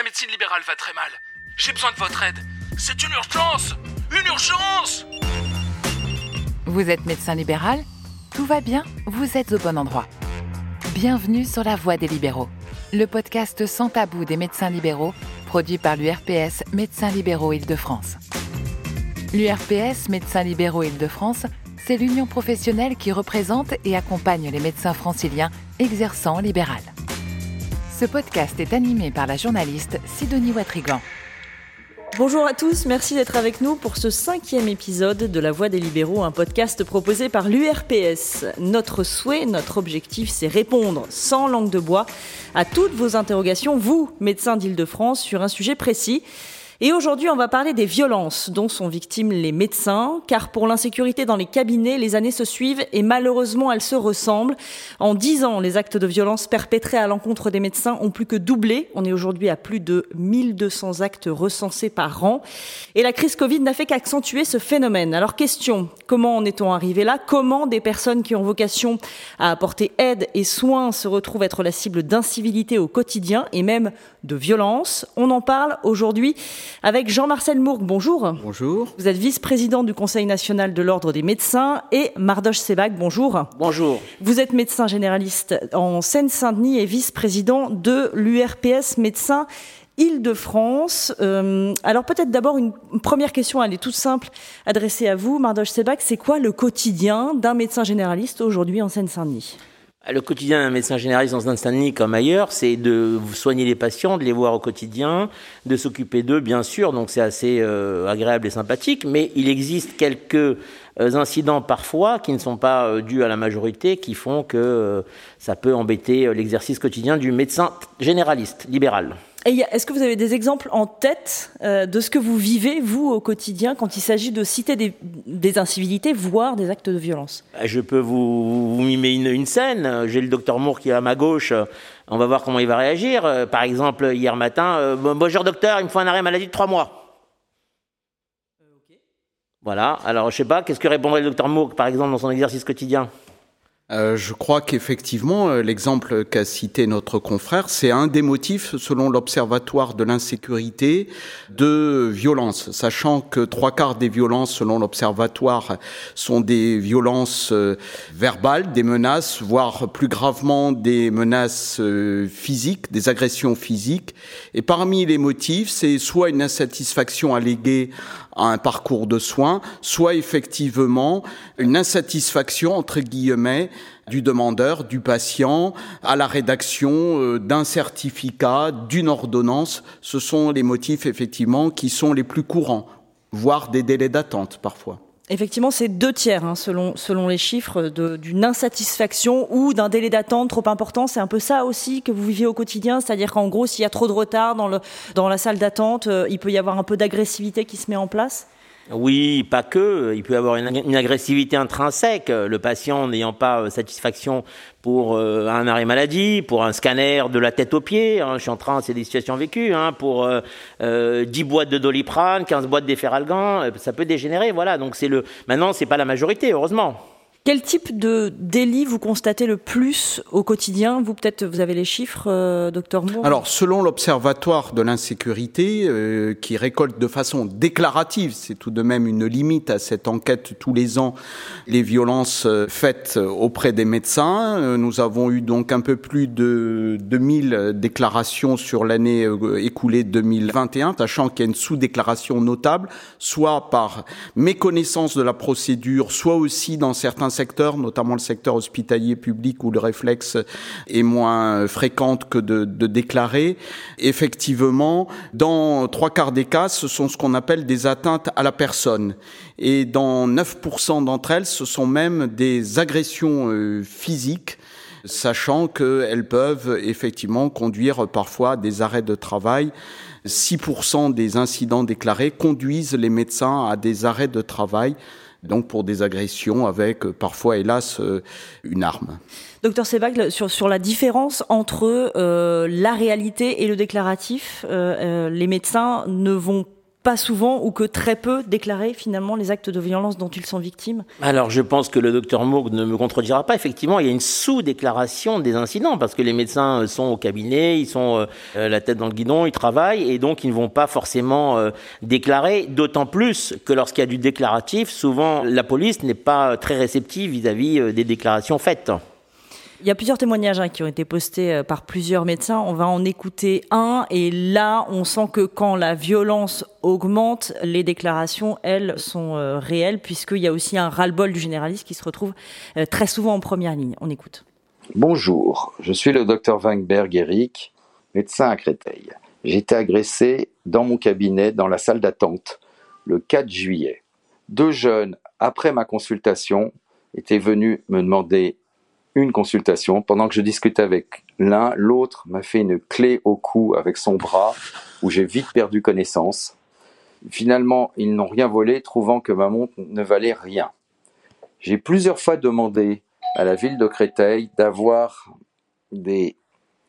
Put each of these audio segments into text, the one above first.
La médecine libérale va très mal. J'ai besoin de votre aide. C'est une urgence Une urgence Vous êtes médecin libéral? Tout va bien? Vous êtes au bon endroit. Bienvenue sur La Voie des libéraux, le podcast sans tabou des médecins libéraux, produit par l'URPS Médecins libéraux Île-de-France. L'URPS Médecins libéraux Île-de-France, c'est l'union professionnelle qui représente et accompagne les médecins franciliens exerçant libéral. Ce podcast est animé par la journaliste Sidonie Watrigan. Bonjour à tous, merci d'être avec nous pour ce cinquième épisode de La Voix des libéraux, un podcast proposé par l'URPS. Notre souhait, notre objectif, c'est répondre sans langue de bois à toutes vos interrogations, vous, médecins d'Île-de-France, sur un sujet précis. Et aujourd'hui, on va parler des violences dont sont victimes les médecins, car pour l'insécurité dans les cabinets, les années se suivent et malheureusement elles se ressemblent. En dix ans, les actes de violence perpétrés à l'encontre des médecins ont plus que doublé. On est aujourd'hui à plus de 1200 actes recensés par an. Et la crise Covid n'a fait qu'accentuer ce phénomène. Alors question, comment en est-on arrivé là? Comment des personnes qui ont vocation à apporter aide et soins se retrouvent être la cible d'incivilité au quotidien et même de violence On en parle aujourd'hui avec Jean-Marcel Mourgue. Bonjour. Bonjour. Vous êtes vice-président du Conseil national de l'Ordre des médecins et Mardoche Sebag. Bonjour. Bonjour. Vous êtes médecin généraliste en Seine-Saint-Denis et vice-président de l'URPS Médecins Île-de-France. Euh, alors peut-être d'abord une première question, elle est toute simple, adressée à vous, Mardoche Sebag. C'est quoi le quotidien d'un médecin généraliste aujourd'hui en Seine-Saint-Denis? Le quotidien d'un médecin généraliste dans un denis comme ailleurs, c'est de soigner les patients, de les voir au quotidien, de s'occuper d'eux, bien sûr. Donc c'est assez euh, agréable et sympathique. Mais il existe quelques euh, incidents parfois qui ne sont pas euh, dus à la majorité, qui font que ça peut embêter l'exercice quotidien du médecin généraliste libéral. Est-ce que vous avez des exemples en tête de ce que vous vivez, vous, au quotidien, quand il s'agit de citer des, incivilités, voire des actes de violence? Bah, Je peux vous, mimer une, scène. J'ai le docteur Moore qui est à ma gauche. On va voir comment il va réagir. Euh, par exemple, hier matin, euh, bonjour docteur, il me faut un arrêt maladie de trois mois. Euh, voilà. Alors, je sais pas, qu'est-ce que répondrait le docteur Moore, par exemple, dans son exercice quotidien? Euh, je crois qu'effectivement, euh, l'exemple qu'a cité notre confrère, c'est un des motifs, selon l'Observatoire de l'insécurité, de violence, sachant que trois quarts des violences, selon l'Observatoire, sont des violences euh, verbales, des menaces, voire plus gravement des menaces physiques, des agressions physiques. Et parmi les motifs, c'est soit une insatisfaction alléguée à un parcours de soins, soit effectivement une insatisfaction, entre guillemets, du demandeur, du patient, à la rédaction euh, d'un certificat, d'une ordonnance. Ce sont les motifs, effectivement, qui sont les plus courants, voire des délais d'attente parfois. Effectivement, c'est deux tiers, hein, selon, selon les chiffres, d'une insatisfaction ou d'un délai d'attente trop important. C'est un peu ça aussi que vous vivez au quotidien, c'est-à-dire qu'en gros, s'il y a trop de retard dans, le, dans la salle d'attente, euh, il peut y avoir un peu d'agressivité qui se met en place? Oui, pas que. Il peut y avoir une, agressivité intrinsèque. Le patient n'ayant pas euh, satisfaction pour euh, un arrêt maladie, pour un scanner de la tête aux pieds. Hein, je suis en train, c'est des situations vécues. Hein, pour euh, 10 boîtes de doliprane, 15 boîtes d'efferalgan, ça peut dégénérer. Voilà. Donc c'est le. Maintenant, c'est pas la majorité, heureusement. Quel type de délit vous constatez le plus au quotidien? Vous, peut-être, vous avez les chiffres, euh, docteur Moore? Alors, selon l'Observatoire de l'insécurité, euh, qui récolte de façon déclarative, c'est tout de même une limite à cette enquête tous les ans, les violences euh, faites auprès des médecins. nous avons eu donc un peu plus de 2000 déclarations sur l'année écoulée 2021, sachant qu'il y a une sous-déclaration notable, soit par méconnaissance de la procédure, soit aussi dans certains secteurs, notamment le secteur hospitalier public où le réflexe est moins fréquent que de, de déclarer. Effectivement, dans trois quarts des cas, ce sont ce qu'on appelle des atteintes à la personne. Et dans 9% d'entre elles, ce sont même des agressions euh, physiques sachant qu'elles peuvent effectivement conduire parfois à des arrêts de travail. 6% des incidents déclarés conduisent les médecins à des arrêts de travail donc pour des agressions avec euh, parfois, hélas, euh, une arme. Docteur Sebag, sur, sur la différence entre euh, la réalité et le déclaratif, les médecins ne vont pas souvent ou que très peu déclaré finalement les actes de violence dont ils sont victimes Alors je pense que le docteur Mourgue ne me contredira pas. Effectivement, il y a une sous-déclaration des incidents parce que les médecins sont au cabinet, ils sont euh, la tête dans le guidon, ils travaillent et donc ils ne vont pas forcément euh, déclarer. D'autant plus que lorsqu'il y a du déclaratif, souvent la police n'est pas très réceptive vis-à-vis euh, des déclarations faites. Il y a plusieurs témoignages hein, qui ont été postés euh, par plusieurs médecins. On va en écouter un. Et là, on sent que quand la violence augmente, les déclarations, elles, sont euh, réelles, puisqu'il y a aussi un ras-le-bol du généraliste qui se retrouve euh, très souvent en première ligne. On écoute. Bonjour, je suis le docteur Weinberg Eric, médecin à Créteil. J'ai été agressé dans mon cabinet, dans la salle d'attente, le 4 juillet. Deux jeunes, après ma consultation, étaient venus me demander une consultation. Pendant que je discutais avec l'un, l'autre m'a fait une clé au cou avec son bras, où j'ai vite perdu connaissance. Finalement, ils n'ont rien volé, trouvant que ma montre ne valait rien. J'ai plusieurs fois demandé à la ville de Créteil d'avoir des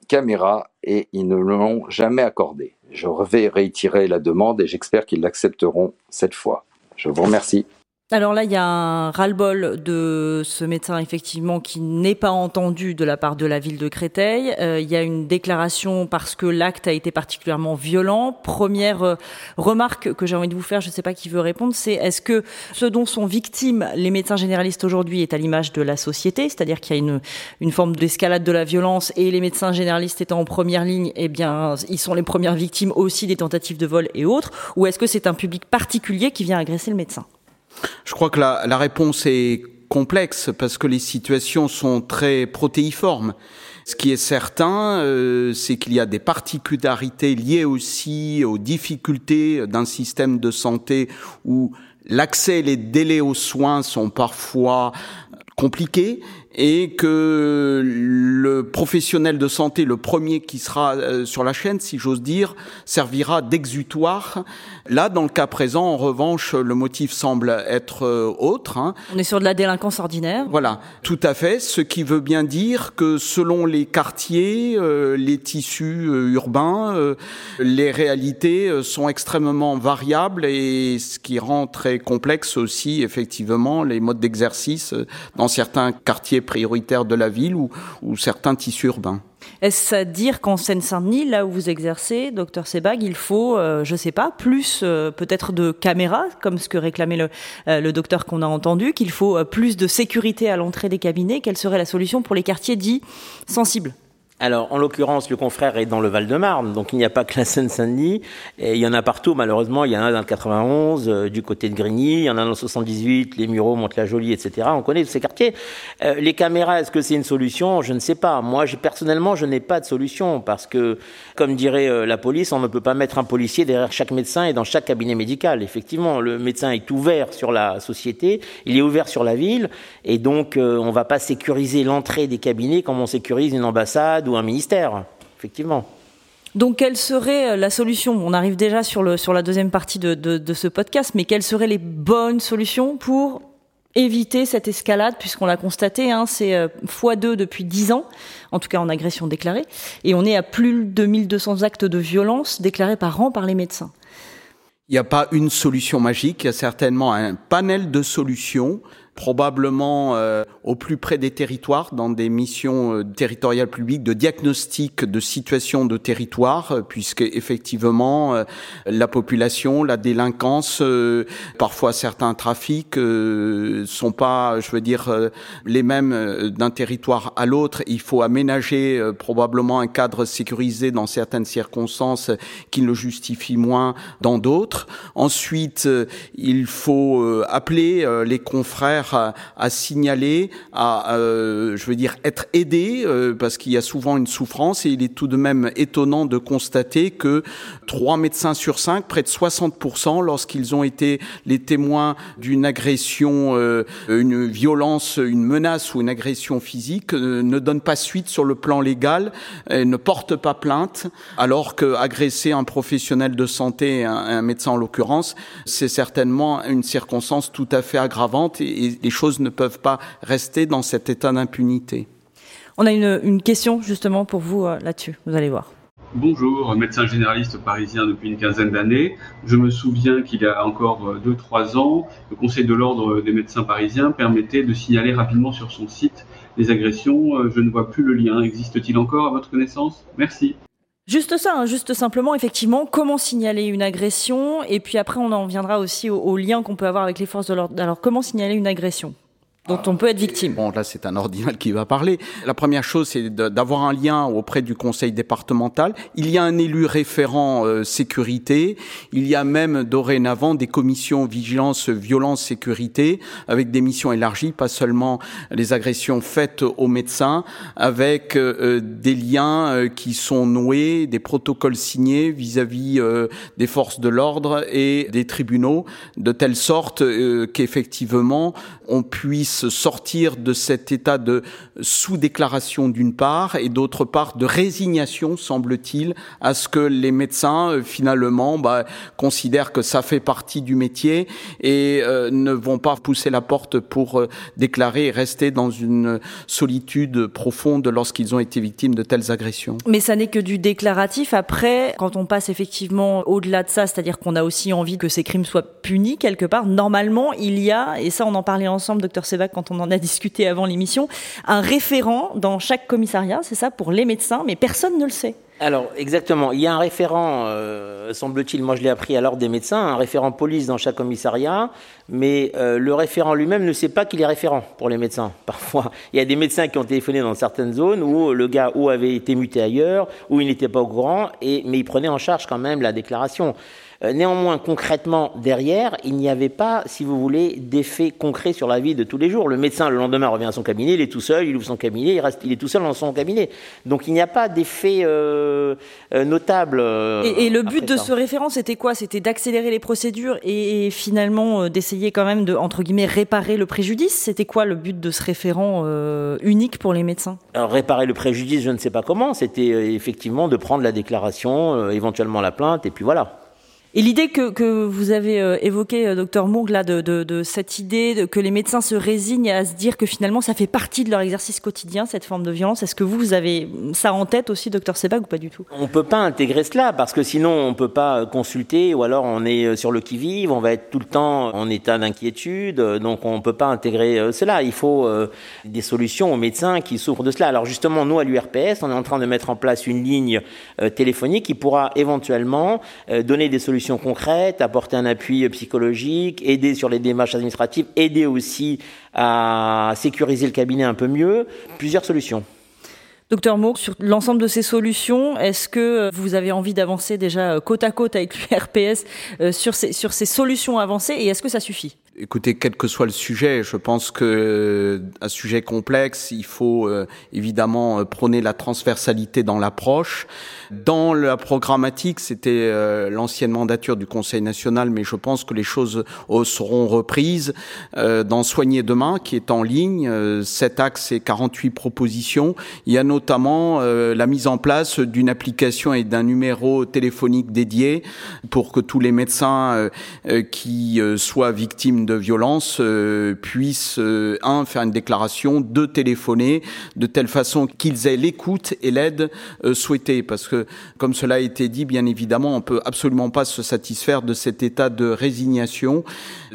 caméras et ils ne l'ont jamais accordé. Je vais réitérer la demande et j'espère qu'ils l'accepteront cette fois. Je vous remercie. Alors là, il y a un ras-le-bol de ce médecin effectivement qui n'est pas entendu de la part de la ville de Créteil. Euh, il y a une déclaration parce que l'acte a été particulièrement violent. Première euh, remarque que j'ai envie de vous faire, je ne sais pas qui veut répondre, c'est est-ce que ce dont sont victimes les médecins généralistes aujourd'hui est à l'image de la société, c'est-à-dire qu'il y a une, une forme d'escalade de la violence et les médecins généralistes étant en première ligne, eh bien, ils sont les premières victimes aussi des tentatives de vol et autres, ou est-ce que c'est un public particulier qui vient agresser le médecin? Je crois que la, réponse est complexe parce que les situations sont très protéiformes. Ce qui est certain, euh, c'est qu'il y a des particularités liées aussi aux difficultés d'un système de santé où l'accès et les délais aux soins sont parfois compliqués et que le professionnel de santé, le premier qui sera euh, sur la chaîne, si j'ose dire, servira d'exutoire. Là, dans le cas présent, en revanche, le motif semble être euh, autre. Hein. On est sur de la délinquance ordinaire. Voilà, tout à fait. Ce qui veut bien dire que selon les quartiers, euh, les tissus urbains, les réalités sont extrêmement variables et ce qui rend très complexe aussi, effectivement, les modes d'exercice dans certains quartiers prioritaires de la ville ou, certains tissus urbains? Est-ce à dire qu'en Seine-Saint-Denis, là où vous exercez, docteur Sebag, il faut, euh, je ne sais pas, plus euh, peut-être de caméras, comme ce que réclamait le, euh, le docteur qu'on a entendu, qu'il faut plus de sécurité à l'entrée des cabinets? Quelle serait la solution pour les quartiers dits sensibles? Alors, en l'occurrence, le confrère est dans le Val-de-Marne, donc il n'y a pas que la Seine-Saint-Denis, et il y en a partout, malheureusement, il y en a dans le 91, euh, du côté de Grigny, il y en a dans le 78, les Mureaux, Monte-la-Jolie, etc. On connaît tous ces quartiers. Euh, les caméras, est-ce que c'est une solution? Je ne sais pas. Moi, personnellement, je n'ai pas de solution, parce que, comme dirait euh, la police, on ne peut pas mettre un policier derrière chaque médecin et dans chaque cabinet médical. Effectivement, le médecin est ouvert sur la société, il est ouvert sur la ville, et donc on ne va pas sécuriser l'entrée des cabinets comme on sécurise une ambassade un ministère, effectivement. Donc, quelle serait euh, la solution? On arrive déjà sur, le, sur la deuxième partie de, de, ce podcast, mais quelles seraient les bonnes solutions pour éviter cette escalade, puisqu'on l'a constaté, hein, c'est euh, x2 depuis 10 ans, en tout cas en agression déclarée, et on est à plus de 1200 actes de violence déclarés par an par les médecins. Il n'y a pas une solution magique, il y a certainement un panel de solutions probablement euh, au plus près des territoires, dans des missions euh, territoriales publiques de diagnostic de situation de territoire, euh, puisque effectivement la population, la délinquance, parfois certains trafics sont pas, je veux dire, les mêmes d'un territoire à l'autre. Il faut aménager probablement un cadre sécurisé dans certaines circonstances qui le justifient moins dans d'autres. Ensuite, il faut appeler les confrères à, signaler, à, euh, je veux dire, être aidé, euh, parce qu'il y a souvent une souffrance, et il est tout de même étonnant de constater que trois médecins sur cinq, près de 60%, lorsqu'ils ont été les témoins d'une agression, euh, une violence, une menace ou une agression physique, ne donnent pas suite sur le plan légal, ne portent pas plainte, alors que agresser un professionnel de santé, un, un médecin en l'occurrence, c'est certainement une circonstance tout à fait aggravante et, les choses ne peuvent pas rester dans cet état d'impunité. On a une, question justement pour vous euh, là-dessus, vous allez voir. Bonjour, médecin généraliste parisien depuis une quinzaine d'années. Je me souviens qu'il y a encore 2-3 ans, le Conseil de l'ordre des médecins parisiens permettait de signaler rapidement sur son site les agressions. Je ne vois plus le lien. Existe-t-il encore à votre connaissance? Merci. Juste ça, hein, juste simplement, effectivement, comment signaler une agression, et puis après on en viendra aussi au lien qu'on peut avoir avec les forces de l'ordre. Alors comment signaler une agression? On peut être victime. Bon, là, c'est un ordinal qui va parler. La première chose, c'est d'avoir un lien auprès du conseil départemental. Il y a un élu référent euh, sécurité. Il y a même dorénavant des commissions vigilance, violence, sécurité, avec des missions élargies, pas seulement les agressions faites aux médecins, avec euh, euh, des liens qui sont noués, des protocoles signés vis-à-vis -vis, des forces de l'ordre et des tribunaux, de telle sorte qu'effectivement, on puisse sortir de cet état de sous-déclaration d'une part et d'autre part de résignation, semble-t-il, à ce que les médecins euh, finalement bah, considèrent que ça fait partie du métier et euh, ne vont pas pousser la porte pour euh, déclarer et rester dans une solitude profonde lorsqu'ils ont été victimes de telles agressions. Mais ça n'est que du déclaratif. Après, quand on passe effectivement au-delà de ça, c'est-à-dire qu'on a aussi envie que ces crimes soient punis quelque part, normalement, il y a, et ça on en parlait ensemble, docteur Quand on en a discuté avant l'émission, un référent dans chaque commissariat, c'est ça, pour les médecins, mais personne ne le sait. Alors, exactement. Il y a un référent, euh, semble-t-il, moi je l'ai appris à l'ordre des médecins, un référent police dans chaque commissariat, mais euh, le référent lui-même ne sait pas qu'il est référent pour les médecins. Parfois, il y a des médecins qui ont téléphoné dans certaines zones où le gars ou avait été muté ailleurs, où il n'était pas au courant, mais il prenait en charge quand même la déclaration. Euh, néanmoins, concrètement, derrière, il n'y avait pas, si vous voulez, d'effet concret sur la vie de tous les jours. Le médecin, le lendemain, revient à son cabinet, il est tout seul, il ouvre son cabinet, il, reste, il est tout seul dans son cabinet. Donc il n'y a pas d'effet euh, euh, notable. et, le but de ce référent, c'était quoi? C'était d'accélérer les procédures et, finalement d'essayer quand même de, entre guillemets, réparer le préjudice? C'était quoi le but de ce référent unique pour les médecins? Alors, réparer le préjudice, je ne sais pas comment. C'était effectivement de prendre la déclaration, éventuellement la plainte, et puis voilà. Et l'idée que, que vous avez euh, évoquée, euh, docteur là, de, de, cette idée que les médecins se résignent à se dire que finalement ça fait partie de leur exercice quotidien, cette forme de violence, est-ce que vous, avez ça en tête aussi, docteur Sebag, ou pas du tout? On peut pas intégrer cela, parce que sinon on peut pas consulter, ou alors on est euh, sur le qui-vive, on va être tout le temps en état d'inquiétude, donc on peut pas intégrer cela. Il faut des solutions aux médecins qui souffrent de cela. Alors justement, nous, à l'URPS, on est en train de mettre en place une ligne téléphonique qui pourra éventuellement donner des solutions concrètes, apporter un appui psychologique, aider sur les démarches administratives, aider aussi à sécuriser le cabinet un peu mieux. Plusieurs solutions. Docteur Moore, sur l'ensemble de ces solutions, est-ce que vous avez envie d'avancer déjà côte à côte avec l'URPS euh, sur ces, sur ces solutions avancées et est-ce que ça suffit? Écoutez, quel que soit le sujet, je pense que euh, un sujet complexe, il faut euh, évidemment euh, prôner la transversalité dans l'approche. Dans la programmatique, c'était l'ancienne mandature du Conseil national, mais je pense que les choses seront reprises. dans Soigner demain, qui est en ligne, cet axe et 48 propositions. Il y a notamment la mise en place d'une application et d'un numéro téléphonique dédié pour que tous les médecins qui soient victimes de de violence euh, puissent, euh, un, faire une déclaration, deux, téléphoner, de telle façon qu'ils aient l'écoute et l'aide euh, souhaitée. Parce que, comme cela a été dit, bien évidemment, on peut absolument pas se satisfaire de cet état de résignation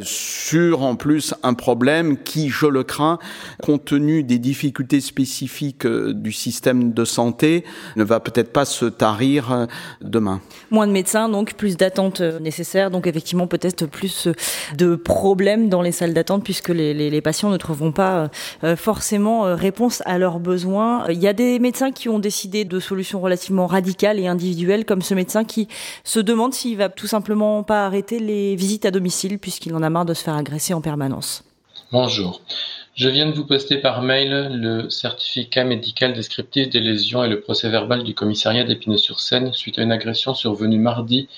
sur, en plus, un problème qui, je le crains, compte tenu des difficultés spécifiques du système de santé, ne va peut-être pas se tarir demain. Moins de médecins, donc plus d'attentes nécessaires, donc effectivement peut-être plus de problèmes dans les salles d'attente puisque les, patients ne trouveront pas euh, forcément euh, réponse à leurs besoins. Il y a des médecins qui ont décidé de solutions relativement radicales et individuelles, comme ce médecin qui se demande s'il va tout simplement pas arrêter les visites à domicile puisqu'il en a marre de se faire agresser en permanence. Bonjour. Je viens de vous poster par mail le certificat médical descriptif des lésions et le procès verbal du commissariat d'Épinay-sur-Seine suite à une agression survenue mardi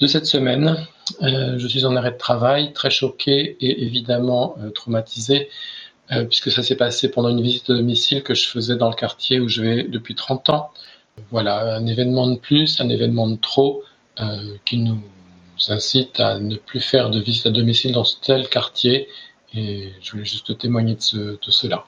de cette semaine. Euh, je suis en arrêt de travail, très choqué et évidemment euh, traumatisé, euh, puisque ça s'est passé pendant une visite de domicile que je faisais dans le quartier où je vais depuis 30 ans. Voilà, un événement de plus, un événement de trop, qui nous incite à ne plus faire de visite à domicile dans ce tel quartier. Et je voulais juste témoigner de, ce, de cela.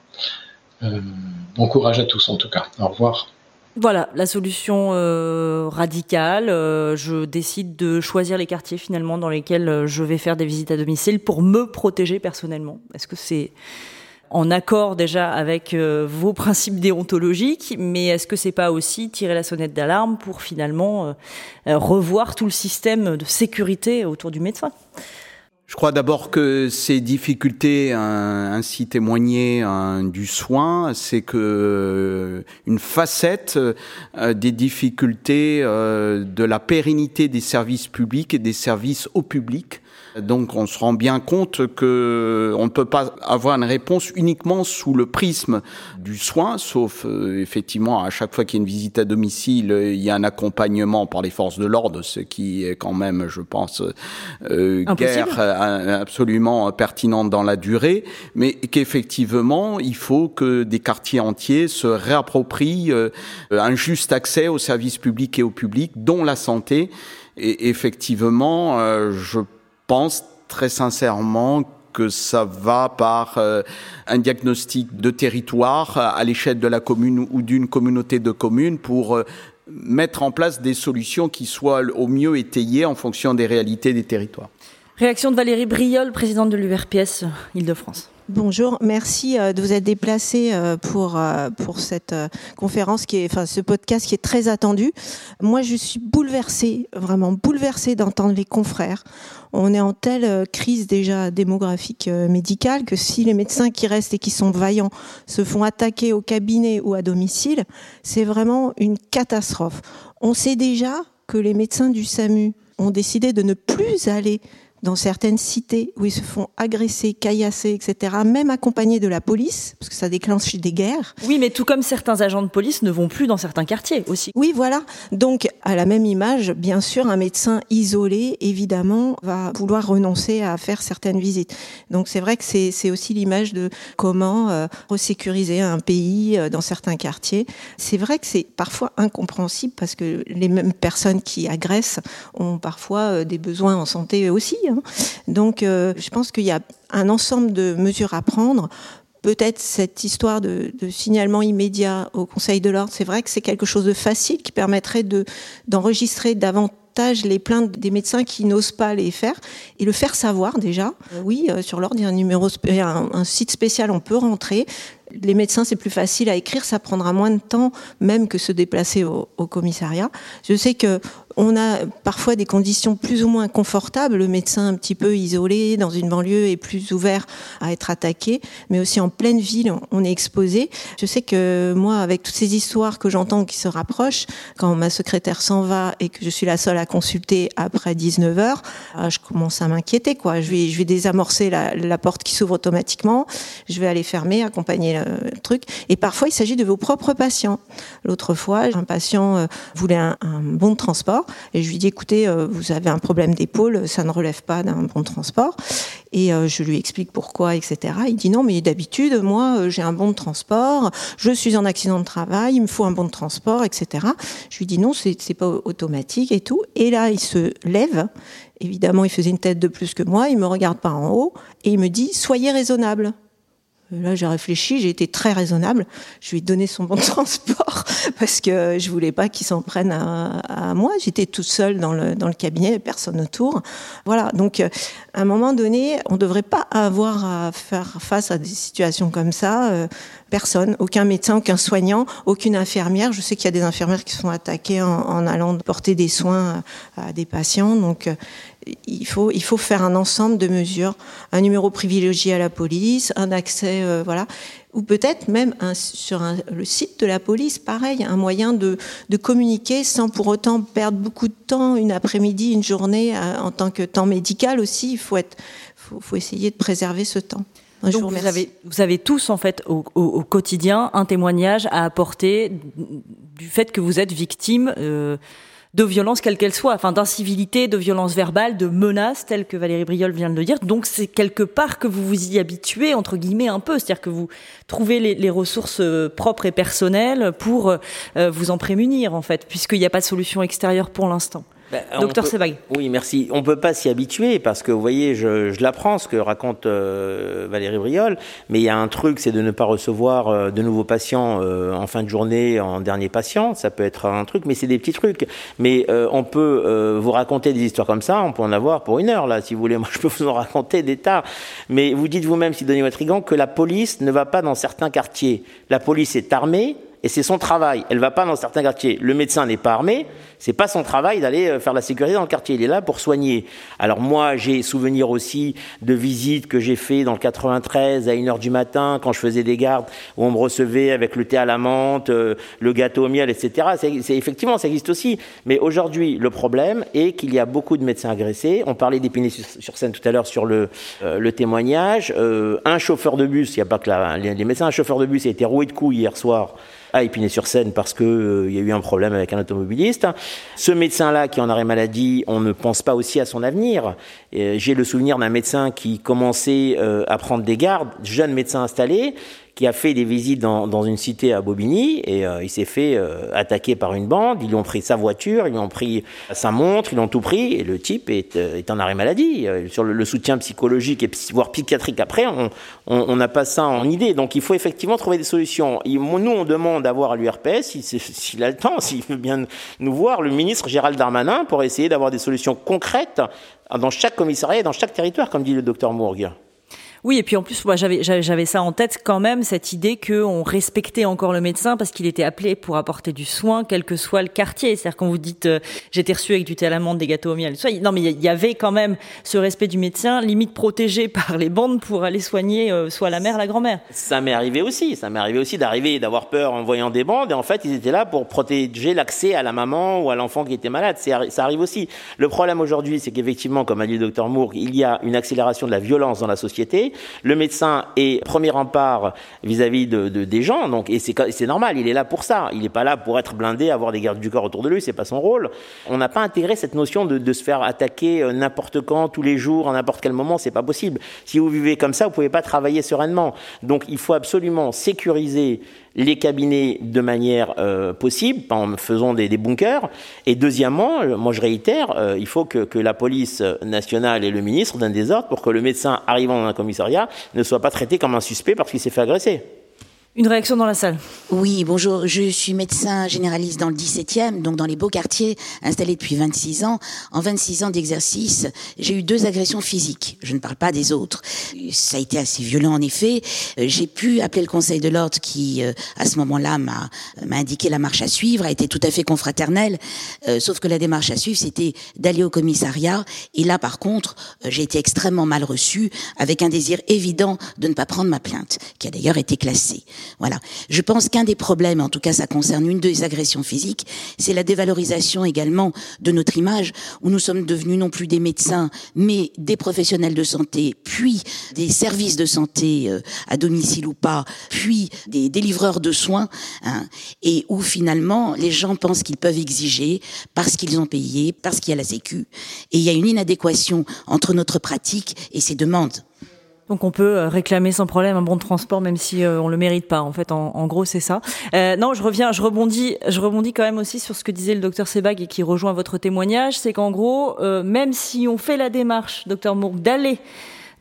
bon courage à tous en tout cas. Au revoir. Voilà, la solution euh, radicale, euh, je décide de choisir les quartiers finalement dans lesquels euh, je vais faire des visites à domicile pour me protéger personnellement. Est-ce que c'est en accord déjà avec vos principes déontologiques, mais est-ce que c'est pas aussi tirer la sonnette d'alarme pour finalement revoir tout le système de sécurité autour du médecin? Je crois d'abord que ces difficultés ainsi témoignées du soin, c'est que euh, une facette euh, des difficultés euh, de la pérennité des services publics et des services au public donc on se rend bien compte que on ne peut pas avoir une réponse uniquement sous le prisme du soin, sauf euh, effectivement à chaque fois qu'il y a une visite à domicile, il y a un accompagnement par les forces de l'ordre, ce qui est quand même, je pense, euh, guère euh, absolument pertinente dans la durée, mais qu'effectivement il faut que des quartiers entiers se réapproprient un juste accès aux services publics et au public, dont la santé. Et effectivement, je pense très sincèrement que ça va par euh, un diagnostic de territoire à l'échelle de la commune ou d'une communauté de communes pour euh, mettre en place des solutions qui soient au mieux étayées en fonction des réalités des territoires. Réaction de Valérie Briol, présidente de l'URPS Île-de-France. Bonjour, merci euh, de vous être déplacé euh, pour euh, pour cette conférence qui est, enfin, ce podcast qui est très attendu. Moi, je suis bouleversée, vraiment bouleversée d'entendre les confrères. On est en telle crise déjà démographique médicale que si les médecins qui restent et qui sont vaillants se font attaquer au cabinet ou à domicile, c'est vraiment une catastrophe. On sait déjà que les médecins du SAMU ont décidé de ne plus aller dans certaines cités où ils se font agresser, caillasser, etc., même accompagnés de la police, parce que ça déclenche des guerres. Oui, mais tout comme certains agents de police ne vont plus dans certains quartiers aussi. Oui, voilà. Donc, à la même image, bien sûr, un médecin isolé, évidemment, va vouloir renoncer à faire certaines visites. Donc, c'est vrai que c'est aussi l'image de comment euh, resécuriser un pays euh, dans certains quartiers. C'est vrai que c'est parfois incompréhensible parce que les mêmes personnes qui agressent ont parfois euh, des besoins en santé aussi. Hein. Hein. Donc, euh, je pense qu'il y a un ensemble de mesures à prendre. Peut-être cette histoire de, signalement immédiat au Conseil de l'ordre, c'est vrai que c'est quelque chose de facile qui permettrait de d'enregistrer davantage les plaintes des médecins qui n'osent pas les faire et le faire savoir déjà. Euh, oui, euh, sur a un numéro, un, un, site spécial, on peut rentrer. Les médecins, c'est plus facile à écrire, ça prendra moins de temps même que se déplacer au, au commissariat. Je sais que on a parfois des conditions plus ou moins confortables. Le médecin un petit peu isolé dans une banlieue est plus ouvert à être attaqué, mais aussi en pleine ville, on est exposé. Je sais que moi, avec toutes ces histoires que j'entends qui se rapprochent, quand ma secrétaire s'en va et que je suis la seule à consulter après 19 heures, ah, je commence à m'inquiéter. Je vais, désamorcer la, la porte qui s'ouvre automatiquement. Je vais aller fermer, accompagner le, truc. Et parfois, il s'agit de vos propres patients. L'autre fois, un patient euh, voulait un, un bon de transport et je lui dis, écoutez, euh, vous avez un problème d'épaule, ça ne relève pas d'un bon transport. Et euh, je lui explique pourquoi, etc. Il dit, non, mais d'habitude, moi, euh, j'ai un bon de transport, je suis en accident de travail, il me faut un bon de transport, etc. Je lui dis, non, c'est pas automatique et tout. Et là, il se lève. Évidemment, il faisait une tête de plus que moi, il me regarde pas en haut et il me dit, soyez raisonnable. Là, j'ai réfléchi, j'ai été très raisonnable. Je lui ai donné son bon de transport parce que je voulais pas qu'il s'en prenne à, moi. J'étais toute seule dans le, dans le cabinet, personne autour. Voilà. Donc, euh, à un moment donné, on ne devrait pas avoir à faire face à des situations comme ça. Euh, personne, aucun médecin, aucun soignant, aucune infirmière. Je sais qu'il y a des infirmières qui sont attaquées en, en allant porter des soins à des patients. Donc, euh, il faut, il faut faire un ensemble de mesures, un numéro privilégié à la police, un accès, euh, voilà, ou peut-être même un, sur le site de la police, pareil, un moyen de, de, communiquer sans pour autant perdre beaucoup de temps, une après-midi, une journée, euh, en tant que temps médical aussi. Il faut, être, faut, faut essayer de préserver ce temps. Donc vous, vous, avez, vous avez tous en fait au, au, au, quotidien un témoignage à apporter du fait que vous êtes victime. Euh, de violence quelle qu'elle soit, enfin d'incivilité, de violence verbale, de menaces telles que Valérie Briol vient de le dire. Donc c'est quelque part que vous vous y habituez entre guillemets un peu, c'est-à-dire que vous trouvez les, ressources euh, propres et personnelles pour euh, vous en prémunir en fait, puisqu'il n'y a pas de solution extérieure pour l'instant. Ben, Docteur Sebag. Oui, merci. On ne peut pas s'y habituer parce que, vous voyez, je, je l'apprends ce que raconte euh, Valérie Briol, mais il y a un truc, c'est de ne pas recevoir euh, de nouveaux patients euh, en fin de journée, en dernier patient. Ça peut être un truc, mais c'est des petits trucs. Mais on peut vous raconter des histoires comme ça, on peut en avoir pour une heure, là, si vous voulez. Moi, je peux vous en raconter des tas. Mais vous dites vous-même, si donnez votre Trigan, que la police ne va pas dans certains quartiers. La police est armée, et c'est son travail. Elle va pas dans certains quartiers. Le médecin n'est pas armé, c'est pas son travail d'aller euh, faire la sécurité dans le quartier. Il est là pour soigner. Alors moi, j'ai souvenir aussi de visites que j'ai fait dans le 93 à 1 heure du matin quand je faisais des gardes où on me recevait avec le thé à la menthe, euh, le gâteau au miel, etc. C'est, effectivement, ça existe aussi. Mais aujourd'hui, le problème est qu'il y a beaucoup de médecins agressés. On parlait d'Épinay sur scène tout à l'heure sur le, euh, témoignage. un chauffeur de bus, il n'y a pas que là, les médecins, un chauffeur de bus a été roué de coups hier soir à Épinay-sur-Seine parce qu'il euh, y a eu un problème avec un automobiliste. Ce médecin-là qui en arrêt maladie, on ne pense pas aussi à son avenir. J'ai le souvenir d'un médecin qui commençait euh, à prendre des gardes, jeune médecin installé, qui a fait des visites dans, dans une cité à Bobigny et euh, il s'est fait euh, attaquer par une bande. Ils lui ont pris sa voiture, ils lui ont pris sa montre, ils l'ont tout pris et le type est, euh, est en arrêt maladie. sur le, soutien psychologique et voire psychiatrique après, on n'a pas ça en idée. Donc il faut effectivement trouver des solutions. nous, on demande d'avoir à l'URPS, s'il a le temps, s'il veut bien nous voir, le ministre Gérald Darmanin pour essayer d'avoir des solutions concrètes dans chaque commissariat et dans chaque territoire, comme dit le docteur Mourgue. Oui, et puis en plus, moi, j'avais j'avais ça en tête quand même cette idée qu'on respectait encore le médecin parce qu'il était appelé pour apporter du soin, quel que soit le quartier. C'est-à-dire quand vous dites euh, j'étais reçu avec du thé à l'amande, des gâteaux au miel, non, mais il y avait quand même ce respect du médecin, limite protégé par les bandes pour aller soigner euh, soit la mère, la grand-mère. Ça m'est arrivé aussi. Ça m'est arrivé aussi d'arriver d'avoir peur en voyant des bandes et en fait ils étaient là pour protéger l'accès à la maman ou à l'enfant qui était malade. Ça arrive aussi. Le problème aujourd'hui, c'est qu'effectivement, comme a dit le docteur Moore, il y a une accélération de la violence dans la société. Le médecin est premier rempart vis-à-vis de, des gens, donc et c'est normal, il est là pour ça. Il n'est pas là pour être blindé, avoir des gardes du corps autour de lui, c'est pas son rôle. On n'a pas intégré cette notion de, de se faire attaquer euh, n'importe quand, tous les jours, à n'importe quel moment, c'est pas possible. Si vous vivez comme ça, vous pouvez pas travailler sereinement. Donc il faut absolument sécuriser les cabinets de manière euh, possible, en faisant des, des, bunkers. Et deuxièmement, euh, moi je réitère, euh, il faut que, que, la police nationale et le ministre donnent des ordres pour que le médecin arrivant dans un commissariat ne soit pas traité comme un suspect parce qu'il s'est fait agresser. Une réaction dans la salle. Oui, bonjour. Je suis médecin généraliste dans le 17e, donc dans les beaux quartiers, installé depuis 26 ans. En 26 ans d'exercice, j'ai eu deux agressions physiques. Je ne parle pas des autres. Ça a été assez violent en effet. J'ai pu appeler le conseil de l'ordre qui, euh, à ce moment-là, m'a, indiqué la marche à suivre, a été tout à fait confraternelle. Euh, sauf que la démarche à suivre, c'était d'aller au commissariat. Et là, par contre, euh, j'ai été extrêmement mal reçu, avec un désir évident de ne pas prendre ma plainte, qui a d'ailleurs été classée. Voilà. Je pense qu'un des problèmes, en tout cas ça concerne une des agressions physiques, c'est la dévalorisation également de notre image, où nous sommes devenus non plus des médecins, mais des professionnels de santé, puis des services de santé euh, à domicile ou pas, puis des délivreurs de soins, hein, et où finalement les gens pensent qu'ils peuvent exiger parce qu'ils ont payé, parce qu'il y a la sécu, et il y a une inadéquation entre notre pratique et ces demandes. Donc on peut euh, réclamer sans problème un bon de transport même si euh, on le mérite pas. En fait, en, gros, c'est ça. Euh, non, je reviens, je rebondis, je rebondis quand même aussi sur ce que disait le docteur Sebag et qui rejoint votre témoignage, c'est qu'en gros, même si on fait la démarche, docteur Mourgue, d'aller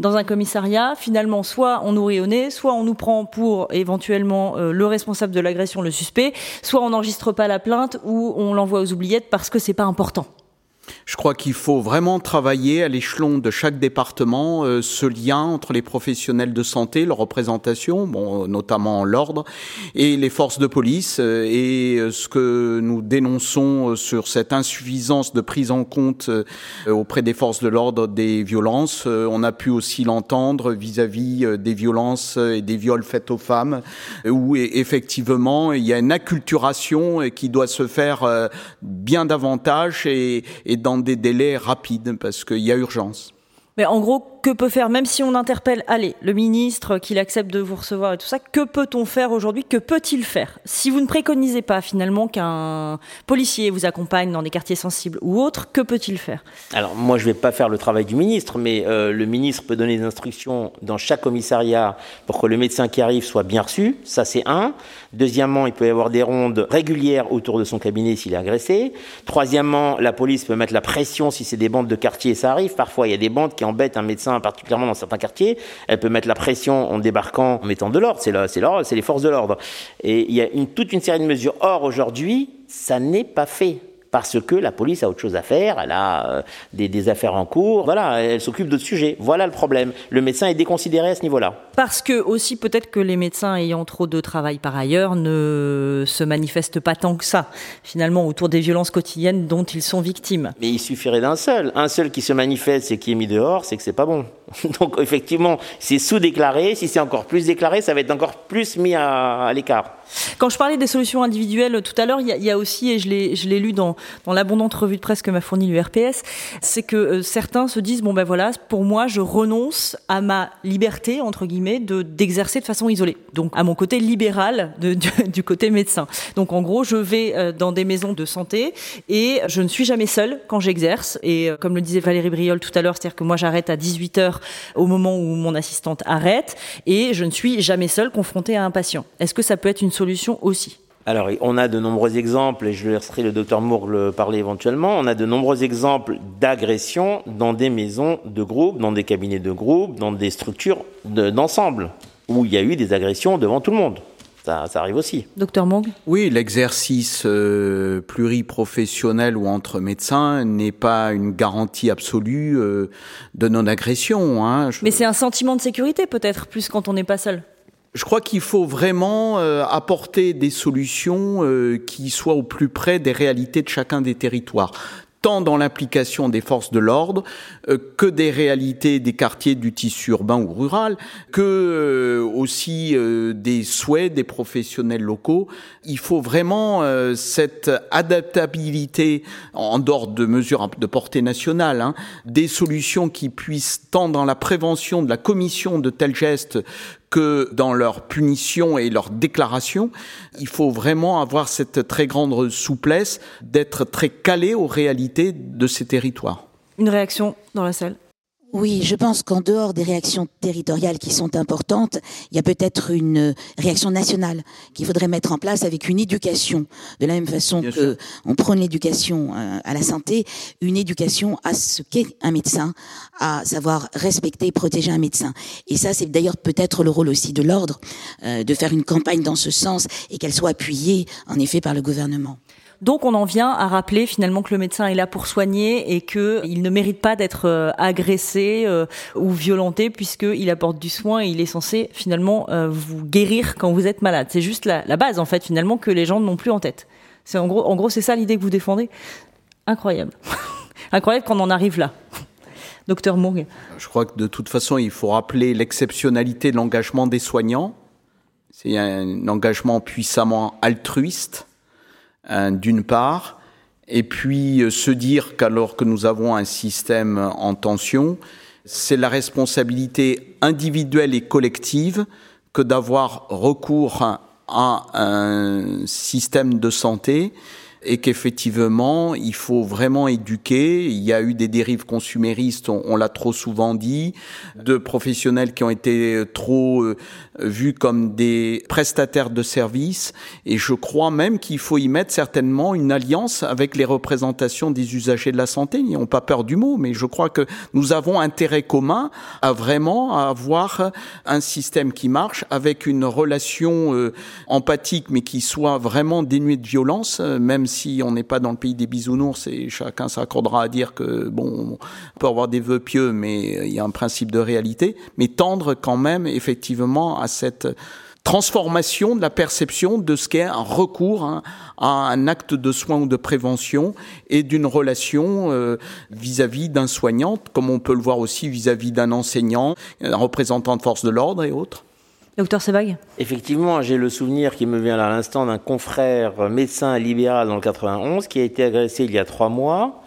dans un commissariat, finalement, soit on nous nez, soit on nous prend pour éventuellement le responsable de l'agression, le suspect, soit on n'enregistre pas la plainte ou on l'envoie aux oubliettes parce que c'est pas important. Je crois qu'il faut vraiment travailler à l'échelon de chaque département euh, ce lien entre les professionnels de santé, leur représentation, bon, notamment l'ordre, et les forces de police. Euh, et euh, ce que nous dénonçons sur cette insuffisance de prise en compte auprès des forces de l'ordre des violences, on a pu aussi l'entendre vis-à-vis des violences et des viols faits aux femmes, où effectivement il y a une acculturation qui doit se faire bien davantage et, et dans des délais rapides parce qu'il y a urgence. Mais en gros, que peut faire, même si on interpelle, allez, le ministre, qu'il accepte de vous recevoir et tout ça, que peut-on faire aujourd'hui Que peut-il faire? Si vous ne préconisez pas finalement qu'un policier vous accompagne dans des quartiers sensibles ou autres, que peut-il faire? Alors moi, je ne vais pas faire le travail du ministre, mais euh, le ministre peut donner des instructions dans chaque commissariat pour que le médecin qui arrive soit bien reçu. Ça, c'est un. Deuxièmement, il peut y avoir des rondes régulières autour de son cabinet s'il est agressé. Troisièmement, la police peut mettre la pression si c'est des bandes de quartier. Ça arrive. Parfois, il y a des bandes qui embêtent un médecin, particulièrement dans certains quartiers. Elle peut mettre la pression en débarquant, en mettant de l'ordre. C'est c'est les forces de l'ordre. Et il y a une, toute une série de mesures. Or, aujourd'hui, ça n'est pas fait parce que la police a autre chose à faire, elle a euh, des, des, affaires en cours, voilà, elle s'occupe d'autres sujets. Voilà le problème. Le médecin est déconsidéré à ce niveau-là. Parce que aussi peut-être que les médecins ayant trop de travail par ailleurs ne se manifestent pas tant que ça, finalement, autour des violences quotidiennes dont ils sont victimes. Mais il suffirait d'un seul. Un seul qui se manifeste et qui est mis dehors, c'est que c'est pas bon. Donc effectivement, c'est sous-déclaré. Si c'est encore plus déclaré, ça va être encore plus mis à, à l'écart. Quand je parlais des solutions individuelles tout à l'heure, il, il y, a aussi, et je l'ai lu dans, dans l'abondante revue de presse que m'a fournie l'URPS, c'est que euh, certains se disent bon ben voilà, pour moi, je renonce à ma liberté entre guillemets de d'exercer de façon isolée. Donc à mon côté libéral de, du, côté médecin. Donc en gros, je vais euh, dans des maisons de santé et je ne suis jamais seule quand j'exerce. Et euh, comme le disait Valérie Briol tout à l'heure, c'est-à-dire que moi j'arrête à 18 h au moment où mon assistante arrête et je ne suis jamais seule confrontée à un patient. Est-ce que ça peut être une solution aussi? Alors, on a de nombreux exemples, et je laisserai le docteur Mourgle parler éventuellement, on a de nombreux exemples d'agressions dans des maisons de groupe, dans des cabinets de groupe, dans des structures d'ensemble, où il y a eu des agressions devant tout le monde. Ça, ça arrive aussi. Docteur Mong? Oui, l'exercice euh, pluriprofessionnel ou entre médecins n'est pas une garantie absolue euh, de non-agression. Hein. Je... Mais c'est un sentiment de sécurité peut-être, plus quand on n'est pas seul. Je crois qu'il faut vraiment euh, apporter des solutions euh, qui soient au plus près des réalités de chacun des territoires tant dans l'implication des forces de l'ordre euh, que des réalités des quartiers du tissu urbain ou rural, que aussi des souhaits des professionnels locaux. Il faut vraiment cette adaptabilité en dehors de mesures de portée nationale, hein, des solutions qui puissent tant dans la prévention de la commission de tels gestes que dans leur punition et leur déclaration. Il faut vraiment avoir cette très grande souplesse d'être très calé aux réalités de ces territoires. Une réaction dans la salle? Oui, je pense qu'en dehors des réactions territoriales qui sont importantes, il y a peut-être une réaction nationale qu'il faudrait mettre en place avec une éducation, de la même façon Bien que sûr. on prône l'éducation euh, à la santé, une éducation à ce qu'est un médecin, à savoir respecter et protéger un médecin. Et ça, c'est d'ailleurs peut-être le rôle aussi de l'ordre, euh, de faire une campagne dans ce sens et qu'elle soit appuyée, en effet, par le gouvernement. Donc on en vient à rappeler finalement que le médecin est là pour soigner et qu'il ne mérite pas d'être euh, agressé euh, ou violenté puisqu'il apporte du soin et il est censé finalement euh, vous guérir quand vous êtes malade. C'est juste la, la, base en fait finalement que les gens n'ont plus en tête. C'est en gros, en gros c'est ça l'idée que vous défendez. Incroyable, incroyable qu'on en arrive là. Docteur Mourgue. Je crois que de toute façon il faut rappeler l'exceptionnalité de l'engagement des soignants. C'est un engagement puissamment altruiste d'une part, et puis se dire qu'alors que nous avons un système en tension, c'est la responsabilité individuelle et collective que d'avoir recours à un système de santé et qu'effectivement, il faut vraiment éduquer. Il y a eu des dérives consuméristes, on, l'a trop souvent dit, de professionnels qui ont été trop euh, vus comme des prestataires de services. Et je crois même qu'il faut y mettre certainement une alliance avec les représentations des usagers de la santé. Ils n'ont pas peur du mot, mais je crois que nous avons intérêt commun à vraiment avoir un système qui marche avec une relation euh, empathique, mais qui soit vraiment dénuée de violence, même si on n'est pas dans le pays des bisounours et chacun s'accordera à dire que bon, on peut avoir des vœux pieux, mais il y a un principe de réalité, mais tendre quand même effectivement à cette transformation de la perception de ce qu'est un recours hein, à un acte de soin ou de prévention et d'une relation vis-à-vis d'un soignant, comme on peut le voir aussi vis-à-vis d'un enseignant, un représentant de force de l'ordre et autres. Docteur Sebag Effectivement, j'ai le souvenir qui me vient à l'instant d'un confrère médecin libéral dans le 91 qui a été agressé il y a trois mois.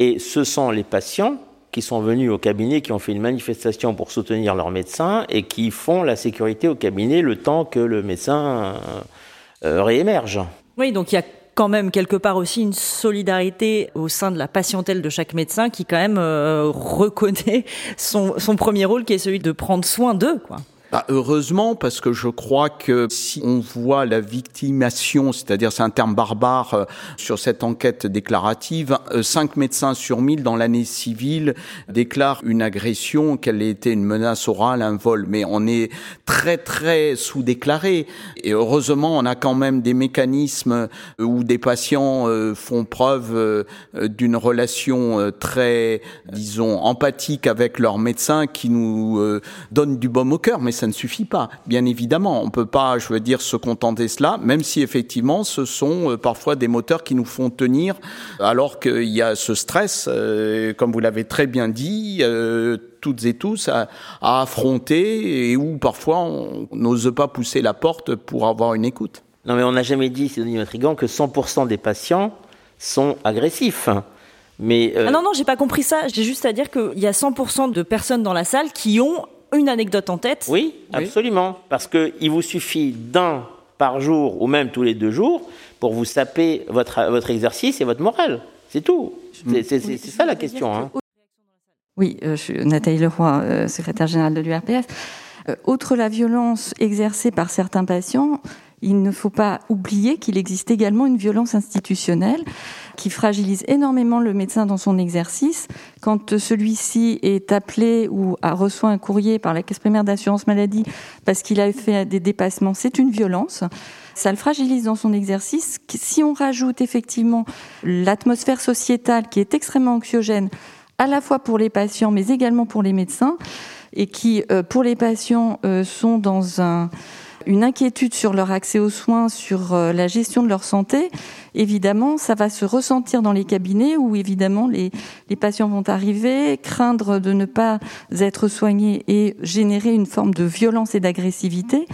Et ce sont les patients qui sont venus au cabinet, qui ont fait une manifestation pour soutenir leur médecin et qui font la sécurité au cabinet le temps que le médecin euh, réémerge. Oui, donc il y a quand même quelque part aussi une solidarité au sein de la patientèle de chaque médecin qui quand même euh, reconnaît son, son premier rôle qui est celui de prendre soin d'eux. quoi. Bah, heureusement, parce que je crois que si on voit la victimation, c'est-à-dire c'est un terme barbare euh, sur cette enquête déclarative, 5 euh, médecins sur 1000 dans l'année civile déclarent une agression, qu'elle ait été une menace orale, un vol. Mais on est très très sous-déclaré. Et heureusement, on a quand même des mécanismes euh, où des patients font preuve d'une relation très, disons, empathique avec leur médecin qui nous donne du baume au cœur. Ça ne suffit pas. Bien évidemment, on peut pas, je veux dire, se contenter de cela, même si effectivement, ce sont euh, parfois des moteurs qui nous font tenir, alors qu'il y a ce stress, euh, comme vous l'avez très bien dit, euh, toutes et tous à, affronter et où parfois on n'ose pas pousser la porte pour avoir une écoute. Non, mais on n'a jamais dit, Sidonie Matrigan, que 100% des patients sont agressifs. Mais ah non, non, j'ai pas compris ça. J'ai juste à dire qu'il y a 100% de personnes dans la salle qui ont une anecdote en tête Oui, absolument. Parce qu'il vous suffit d'un par jour ou même tous les deux jours pour vous saper votre, votre exercice et votre morale. C'est tout. C'est ça la question. Hein. Oui, euh, je suis Nathalie Leroy, euh, secrétaire générale de l'URPS. Euh, outre la violence exercée par certains patients, il ne faut pas oublier qu'il existe également une violence institutionnelle qui fragilise énormément le médecin dans son exercice. Quand celui-ci est appelé ou a reçu un courrier par la caisse primaire d'assurance maladie parce qu'il a fait des dépassements, c'est une violence. Ça le fragilise dans son exercice. Si on rajoute effectivement l'atmosphère sociétale qui est extrêmement anxiogène, à la fois pour les patients mais également pour les médecins, et qui, euh, pour les patients, euh, sont dans un une inquiétude sur leur accès aux soins, sur euh, la gestion de leur santé, évidemment, ça va se ressentir dans les cabinets où, évidemment, les, patients vont arriver, craindre de ne pas être soignés et générer une forme de violence et d'agressivité.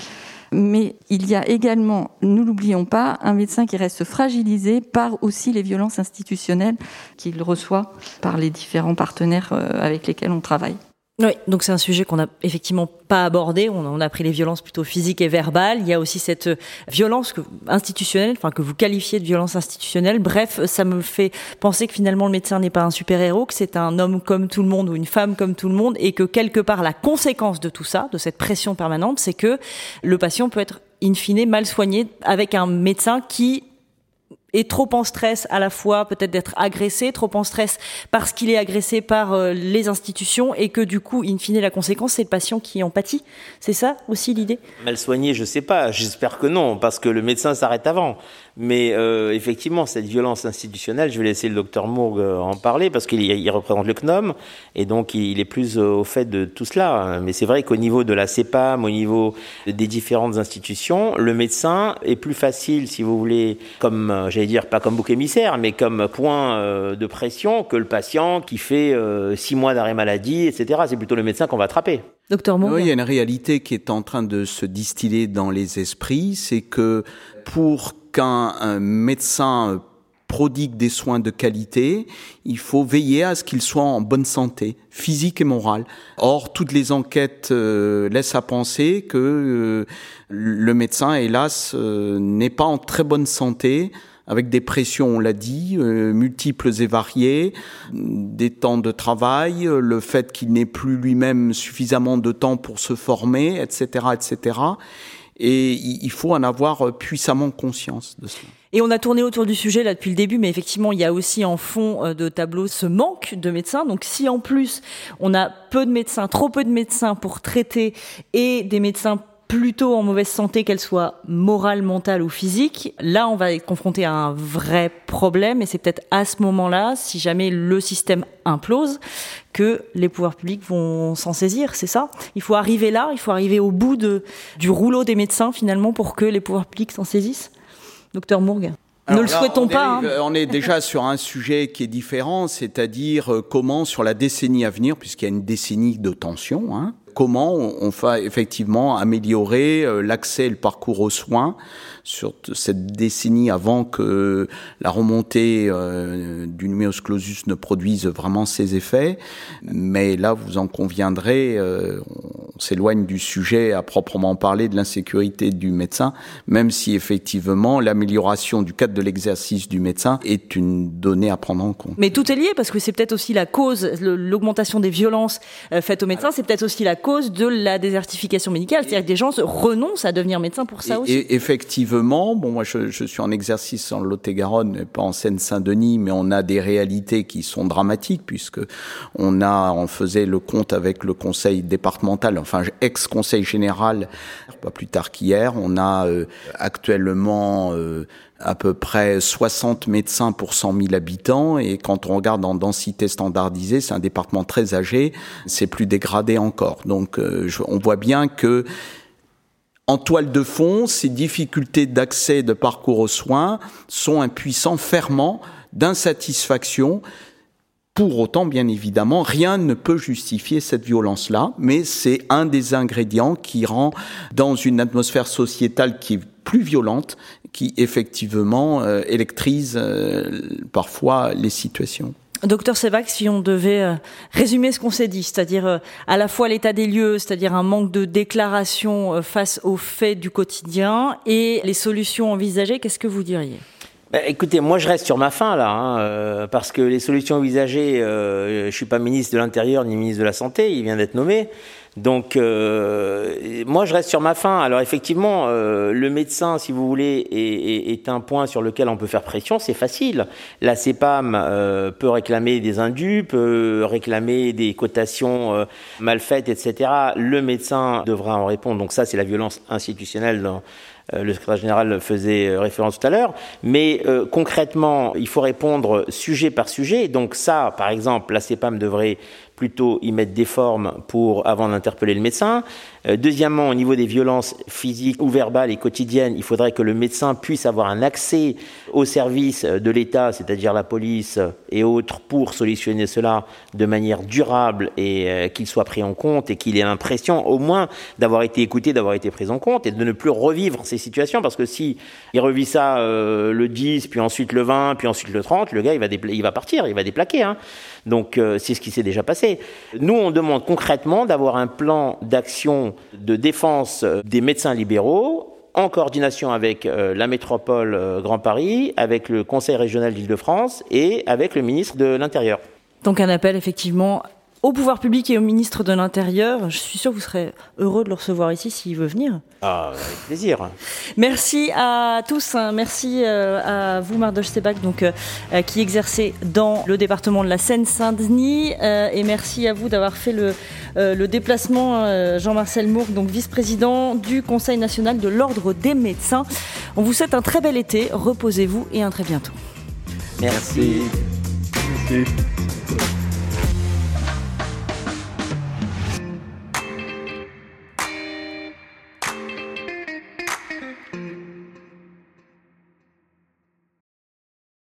Mais il y a également, nous l'oublions pas, un médecin qui reste fragilisé par aussi les violences institutionnelles qu'il reçoit par les différents partenaires euh, avec lesquels on travaille. Oui, donc c'est un sujet qu'on n'a effectivement pas abordé. On, a pris les violences plutôt physiques et verbales. Il y a aussi cette violence que, institutionnelle, enfin que vous qualifiez de violence institutionnelle. Bref, ça me fait penser que finalement le médecin n'est pas un super héros, que c'est un homme comme tout le monde ou une femme comme tout le monde, et que quelque part la conséquence de tout ça, de cette pression permanente, c'est que le patient peut être in fine mal soigné avec un médecin qui est trop en stress à la fois peut-être d'être agressé, trop en stress parce qu'il est agressé par euh, les institutions et que du coup, in fine, la conséquence, c'est le patient qui en pâtit. C'est ça aussi l'idée? Mal soigné, je sais pas. J'espère que non, parce que le médecin s'arrête avant. Mais euh, effectivement, cette violence institutionnelle, je vais laisser le docteur Mourgue euh, en parler parce qu'il il représente le CNOM et donc il est plus euh, au fait de tout cela. Mais c'est vrai qu'au niveau de la CEPAM, au niveau des différentes institutions, le médecin est plus facile, si vous voulez, comme j'allais dire pas comme bouc émissaire, mais comme point de pression que le patient qui fait six mois d'arrêt maladie, etc. C'est plutôt le médecin qu'on va attraper. Docteur Mourgue. Oui, il y a une réalité qui est en train de se distiller dans les esprits, c'est que pour qu'un médecin prodigue des soins de qualité, il faut veiller à ce qu'il soit en bonne santé, physique et morale. Or, toutes les enquêtes euh, laissent à penser que euh, le médecin, hélas, euh, n'est pas en très bonne santé, avec des pressions, on l'a dit, multiples et variées, des temps de travail, le fait qu'il n'ait plus lui-même suffisamment de temps pour se former, etc., etc. Et il faut en avoir euh, puissamment conscience de cela. Et on a tourné autour du sujet là depuis le début, mais effectivement, il y a aussi en fond euh, de tableau ce manque de médecins. Donc si en plus on a peu de médecins, trop peu de médecins pour traiter et des médecins plutôt en mauvaise santé, qu'elle soit morale, mentale ou physique, là on va être confronté à un vrai problème et c'est peut-être à ce moment-là, si jamais le système implose, que les pouvoirs publics vont s'en saisir, c'est ça? Il faut arriver là, il faut arriver au bout de, du rouleau des médecins finalement pour que les pouvoirs publics s'en saisissent? Docteur Mourgue ne le souhaitons pas. Hein. On est déjà sur un sujet qui est différent, c'est-à-dire euh, comment, sur la décennie à venir, puisqu'il y a une décennie de tension, hein, comment on, va effectivement améliorer l'accès et le parcours aux soins sur cette décennie avant que la remontée euh, du numerus clausus ne produise vraiment ses effets. Mais là, vous en conviendrez, euh, s'éloigne du sujet à proprement parler de l'insécurité du médecin, même si effectivement l'amélioration du cadre de l'exercice du médecin est une donnée à prendre en compte. Mais tout est lié parce que c'est peut-être aussi la cause, l'augmentation des violences euh, faites aux médecins, c'est peut-être aussi la cause de la désertification médicale, c'est-à-dire que des gens renoncent à devenir médecin pour ça aussi. Et effectivement, Bon, moi, je, je suis en exercice en Lot-et-Garonne, pas en Seine-Saint-Denis, mais on a des réalités qui sont dramatiques puisque on a, on faisait le compte avec le conseil départemental, enfin ex-conseil général, pas plus tard qu'hier. On a euh, actuellement euh, à peu près 60 médecins pour 100 000 habitants et quand on regarde en densité standardisée, c'est un département très âgé, c'est plus dégradé encore. Donc euh, on voit bien que en toile de fond, ces difficultés d'accès de parcours aux soins sont un puissant ferment d'insatisfaction. Pour autant, bien évidemment, rien ne peut justifier cette violence-là, mais c'est un des ingrédients qui rend, dans une atmosphère sociétale qui est plus violente, qui effectivement euh, électrise euh, parfois les situations. Docteur Sevac, si on devait euh, résumer ce qu'on s'est dit, c'est-à-dire euh, à la fois l'état des lieux, c'est-à-dire un manque de déclaration euh, face aux faits du quotidien et les solutions envisagées, qu'est-ce que vous diriez? Écoutez, moi je reste sur ma fin là, hein, parce que les solutions envisagées, je suis pas ministre de l'Intérieur ni ministre de la Santé, il vient d'être nommé. Donc, euh, moi, je reste sur ma fin. Alors, effectivement, euh, le médecin, si vous voulez, est, un point sur lequel on peut faire pression. C'est facile. La CEPAM euh, peut réclamer des indus, peut réclamer des cotations euh, mal faites, etc. Le médecin devra en répondre. Donc, ça, c'est la violence institutionnelle euh, le secrétaire général faisait référence tout à l'heure, mais concrètement, il faut répondre sujet par sujet. Donc ça, par exemple, la CEPAM devrait plutôt y mettre des formes pour avant d'interpeller le médecin. Euh, deuxièmement, au niveau des violences physiques ou verbales et quotidiennes, il faudrait que le médecin puisse avoir un accès aux services de l'État, c'est-à-dire la police et autres, pour solutionner cela de manière durable et euh, qu'il soit pris en compte et qu'il ait l'impression au moins d'avoir été écouté, d'avoir été pris en compte et de ne plus revivre ces situations parce que si il revit ça euh, le 10, puis ensuite le 20, puis ensuite le 30, le gars il va, il va partir, il va déplaquer. Hein. Donc c'est ce qui s'est déjà passé. Nous on demande concrètement d'avoir un plan d'action de défense des médecins libéraux en coordination avec euh, la métropole euh, Grand Paris, avec le Conseil régional d'Île-de-France et avec le ministre de l'Intérieur. Donc un appel effectivement au pouvoir public et au ministre de l'Intérieur. Je suis sûr que vous serez heureux de le recevoir ici s'il veut venir. Ah, avec plaisir. Merci à tous. Hein. Merci euh, à vous, Mardoche Sebak, donc, euh, euh, qui exercez dans le département de la Seine-Saint-Denis. et merci à vous d'avoir fait le, le déplacement, Jean-Marcel Mourgue, donc vice-président du Conseil national de l'Ordre des médecins. On vous souhaite un très bel été. Reposez-vous et à très bientôt. Merci. Merci.